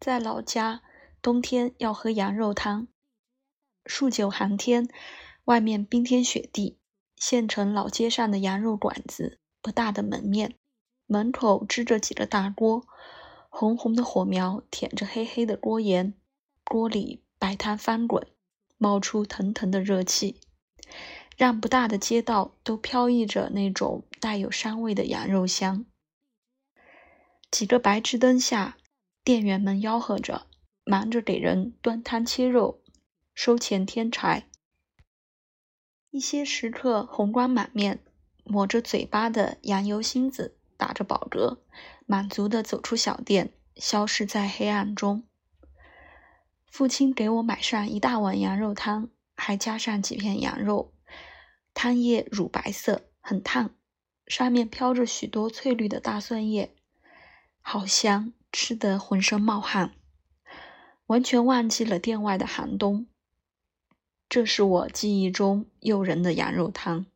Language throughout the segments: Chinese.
在老家，冬天要喝羊肉汤。数九寒天，外面冰天雪地，县城老街上的羊肉馆子，不大的门面，门口支着几个大锅，红红的火苗舔着黑黑的锅沿，锅里白汤翻滚，冒出腾腾的热气，让不大的街道都飘溢着那种带有膻味的羊肉香。几个白炽灯下。店员们吆喝着，忙着给人端汤切肉、收钱添柴。一些食客红光满面，抹着嘴巴的羊油芯子打着饱嗝，满足的走出小店，消失在黑暗中。父亲给我买上一大碗羊肉汤，还加上几片羊肉，汤液乳白色，很烫，上面飘着许多翠绿的大蒜叶，好香。吃得浑身冒汗，完全忘记了店外的寒冬。这是我记忆中诱人的羊肉汤。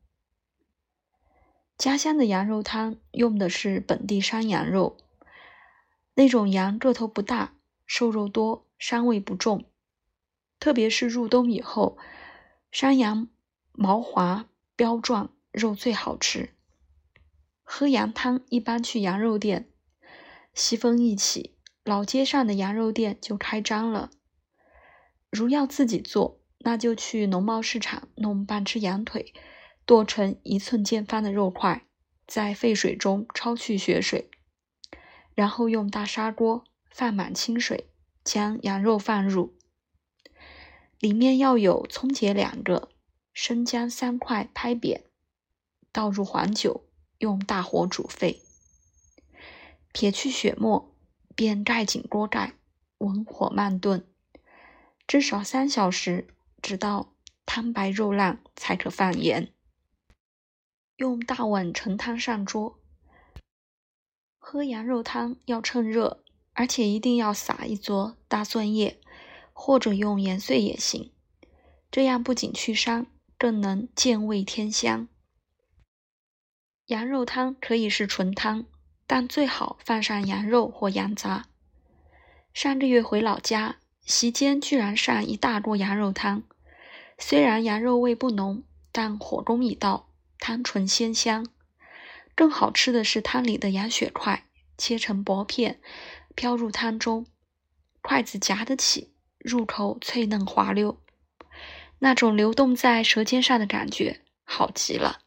家乡的羊肉汤用的是本地山羊肉，那种羊个头不大，瘦肉多，膻味不重。特别是入冬以后，山羊毛滑膘壮，肉最好吃。喝羊汤一般去羊肉店。西风一起，老街上的羊肉店就开张了。如要自己做，那就去农贸市场弄半只羊腿，剁成一寸见方的肉块，在沸水中焯去血水，然后用大砂锅放满清水，将羊肉放入，里面要有葱节两个，生姜三块拍扁，倒入黄酒，用大火煮沸。撇去血沫，便盖紧锅盖，文火慢炖，至少三小时，直到汤白肉烂，才可放盐。用大碗盛汤上桌。喝羊肉汤要趁热，而且一定要撒一撮大蒜叶，或者用盐碎也行，这样不仅去膻，更能健胃添香。羊肉汤可以是纯汤。但最好放上羊肉或羊杂。上个月回老家，席间居然上一大锅羊肉汤。虽然羊肉味不浓，但火功已到，汤醇鲜香。更好吃的是汤里的羊血块，切成薄片，飘入汤中，筷子夹得起，入口脆嫩滑溜，那种流动在舌尖上的感觉，好极了。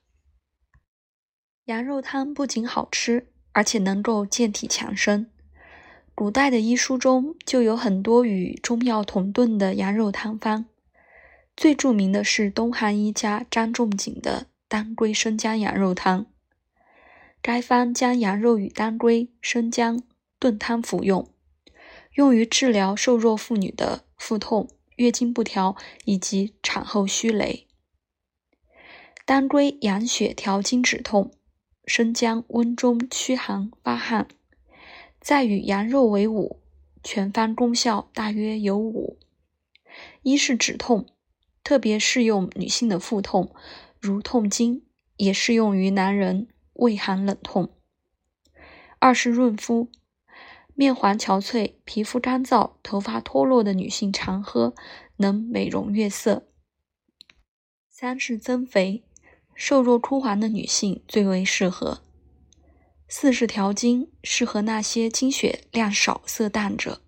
羊肉汤不仅好吃。而且能够健体强身。古代的医书中就有很多与中药同炖的羊肉汤方，最著名的是东汉医家张仲景的当归生姜羊肉汤。该方将羊肉与当归、生姜炖汤服用，用于治疗瘦弱妇女的腹痛、月经不调以及产后虚羸。当归养血调经止痛。生姜温中驱寒发汗，再与羊肉为伍，全方功效大约有五：一是止痛，特别适用女性的腹痛，如痛经，也适用于男人胃寒冷痛；二是润肤，面黄憔悴、皮肤干燥、头发脱落的女性常喝，能美容悦色；三是增肥。瘦弱枯黄的女性最为适合。四是调经，适合那些经血量少、色淡者。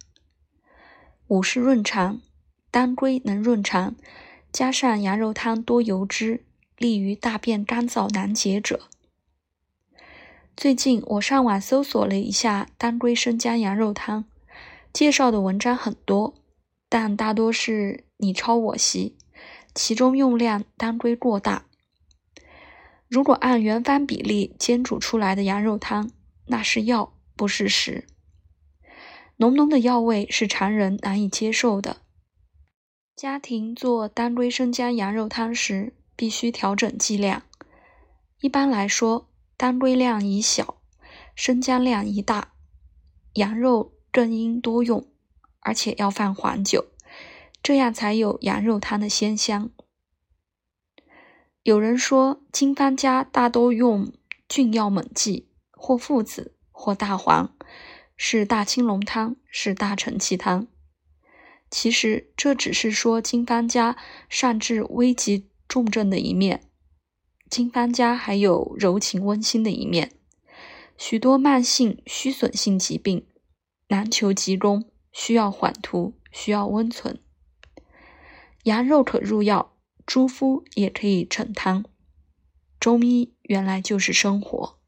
五是润肠，当归能润肠，加上羊肉汤多油脂，利于大便干燥难解者。最近我上网搜索了一下当归生姜羊肉汤，介绍的文章很多，但大多是你抄我袭，其中用量当归过大。如果按原方比例煎煮出来的羊肉汤，那是药，不是食。浓浓的药味是常人难以接受的。家庭做当归生姜羊肉汤时，必须调整剂量。一般来说，当归量宜小，生姜量宜大。羊肉更应多用，而且要放黄酒，这样才有羊肉汤的鲜香。有人说，经方家大多用菌药猛剂，或附子，或大黄，是大青龙汤，是大承气汤。其实这只是说经方家善治危急重症的一面，经方家还有柔情温馨的一面。许多慢性虚损性疾病难求急功，需要缓图，需要温存。羊肉可入药，猪夫也可以盛汤。中医原来就是生活。